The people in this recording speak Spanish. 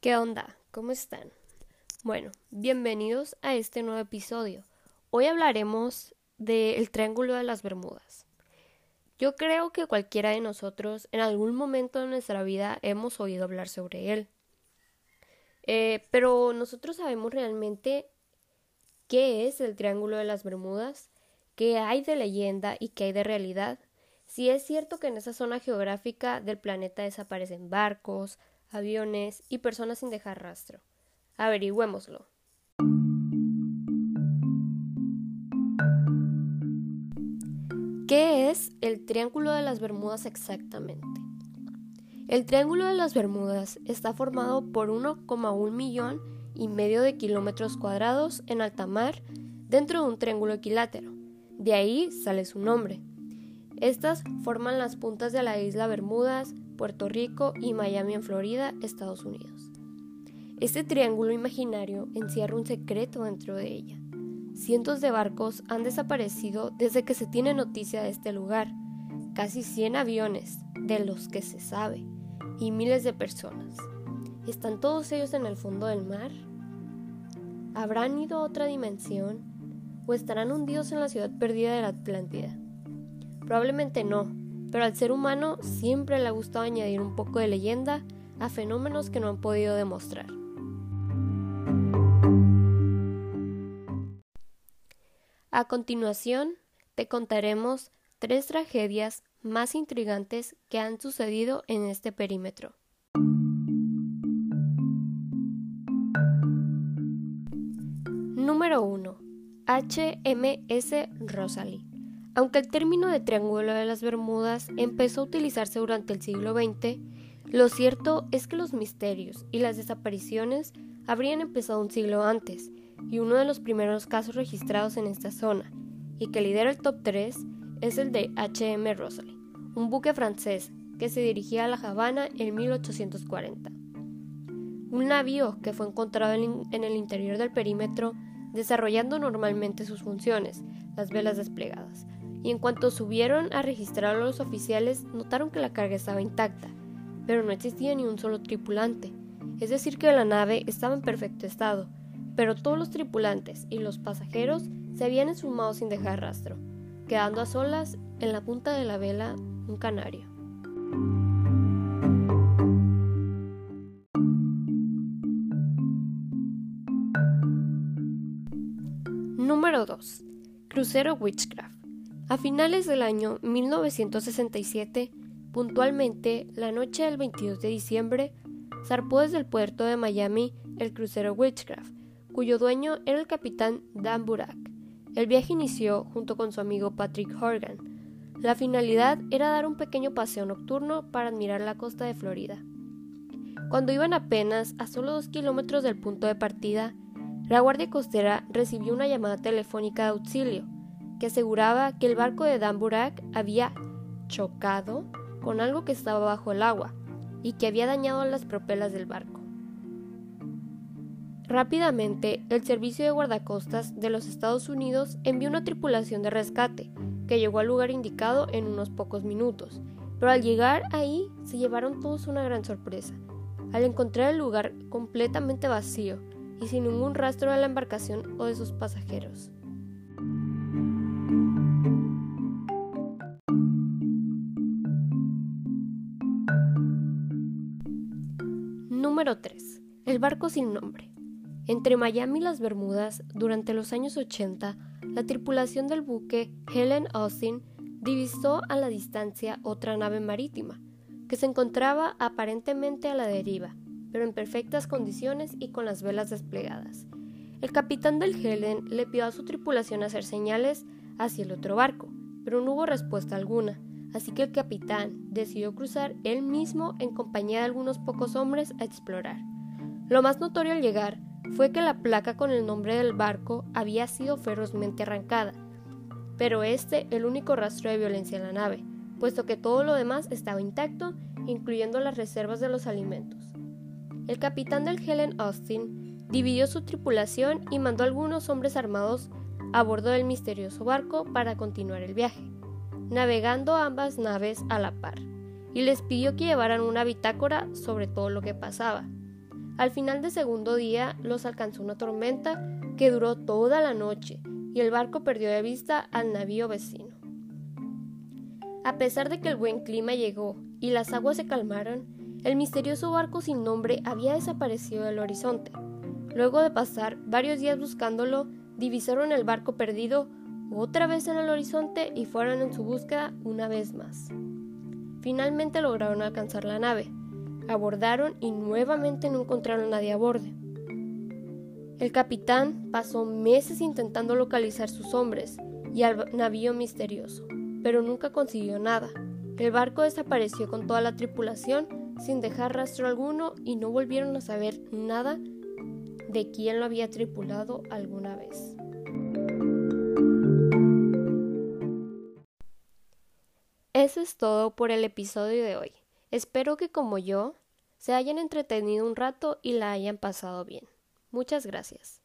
¿Qué onda? ¿Cómo están? Bueno, bienvenidos a este nuevo episodio. Hoy hablaremos del Triángulo de las Bermudas. Yo creo que cualquiera de nosotros en algún momento de nuestra vida hemos oído hablar sobre él. Eh, pero nosotros sabemos realmente qué es el Triángulo de las Bermudas, qué hay de leyenda y qué hay de realidad. Si es cierto que en esa zona geográfica del planeta desaparecen barcos, aviones y personas sin dejar rastro. Averigüémoslo. ¿Qué es el Triángulo de las Bermudas exactamente? El Triángulo de las Bermudas está formado por 1,1 millón y medio de kilómetros cuadrados en alta mar dentro de un triángulo equilátero. De ahí sale su nombre. Estas forman las puntas de la isla Bermudas, Puerto Rico y Miami en Florida, Estados Unidos. Este triángulo imaginario encierra un secreto dentro de ella. Cientos de barcos han desaparecido desde que se tiene noticia de este lugar, casi 100 aviones, de los que se sabe, y miles de personas. ¿Están todos ellos en el fondo del mar? ¿Habrán ido a otra dimensión? ¿O estarán hundidos en la ciudad perdida de la Atlántida? Probablemente no, pero al ser humano siempre le ha gustado añadir un poco de leyenda a fenómenos que no han podido demostrar. A continuación, te contaremos tres tragedias más intrigantes que han sucedido en este perímetro. Número 1. HMS Rosalie. Aunque el término de Triángulo de las Bermudas empezó a utilizarse durante el siglo XX, lo cierto es que los misterios y las desapariciones habrían empezado un siglo antes, y uno de los primeros casos registrados en esta zona, y que lidera el top 3, es el de HM Rosalie, un buque francés que se dirigía a La Habana en 1840. Un navío que fue encontrado en el interior del perímetro desarrollando normalmente sus funciones, las velas desplegadas, y en cuanto subieron a registrar a los oficiales notaron que la carga estaba intacta, pero no existía ni un solo tripulante, es decir que la nave estaba en perfecto estado, pero todos los tripulantes y los pasajeros se habían esfumado sin dejar rastro, quedando a solas en la punta de la vela un canario. Número 2. Crucero Witchcraft. A finales del año 1967, puntualmente la noche del 22 de diciembre, zarpó desde el puerto de Miami el crucero Witchcraft, cuyo dueño era el capitán Dan Burak. El viaje inició junto con su amigo Patrick Horgan. La finalidad era dar un pequeño paseo nocturno para admirar la costa de Florida. Cuando iban apenas a solo dos kilómetros del punto de partida, la Guardia Costera recibió una llamada telefónica de auxilio que aseguraba que el barco de Dan Burak había chocado con algo que estaba bajo el agua y que había dañado las propelas del barco. Rápidamente, el Servicio de Guardacostas de los Estados Unidos envió una tripulación de rescate, que llegó al lugar indicado en unos pocos minutos, pero al llegar ahí se llevaron todos una gran sorpresa, al encontrar el lugar completamente vacío y sin ningún rastro de la embarcación o de sus pasajeros. Número 3. El barco sin nombre. Entre Miami y las Bermudas, durante los años 80, la tripulación del buque Helen Austin divisó a la distancia otra nave marítima, que se encontraba aparentemente a la deriva, pero en perfectas condiciones y con las velas desplegadas. El capitán del Helen le pidió a su tripulación hacer señales hacia el otro barco, pero no hubo respuesta alguna, así que el capitán decidió cruzar él mismo en compañía de algunos pocos hombres a explorar. Lo más notorio al llegar fue que la placa con el nombre del barco había sido ferozmente arrancada, pero este el único rastro de violencia en la nave, puesto que todo lo demás estaba intacto, incluyendo las reservas de los alimentos. El capitán del Helen Austin dividió su tripulación y mandó a algunos hombres armados a bordo del misterioso barco para continuar el viaje, navegando ambas naves a la par, y les pidió que llevaran una bitácora sobre todo lo que pasaba. Al final del segundo día los alcanzó una tormenta que duró toda la noche y el barco perdió de vista al navío vecino. A pesar de que el buen clima llegó y las aguas se calmaron, el misterioso barco sin nombre había desaparecido del horizonte. Luego de pasar varios días buscándolo, divisaron el barco perdido otra vez en el horizonte y fueron en su búsqueda una vez más. Finalmente lograron alcanzar la nave, abordaron y nuevamente no encontraron nadie a bordo. El capitán pasó meses intentando localizar sus hombres y al navío misterioso, pero nunca consiguió nada. El barco desapareció con toda la tripulación sin dejar rastro alguno y no volvieron a saber nada de quién lo había tripulado alguna vez. Eso es todo por el episodio de hoy. Espero que como yo se hayan entretenido un rato y la hayan pasado bien. Muchas gracias.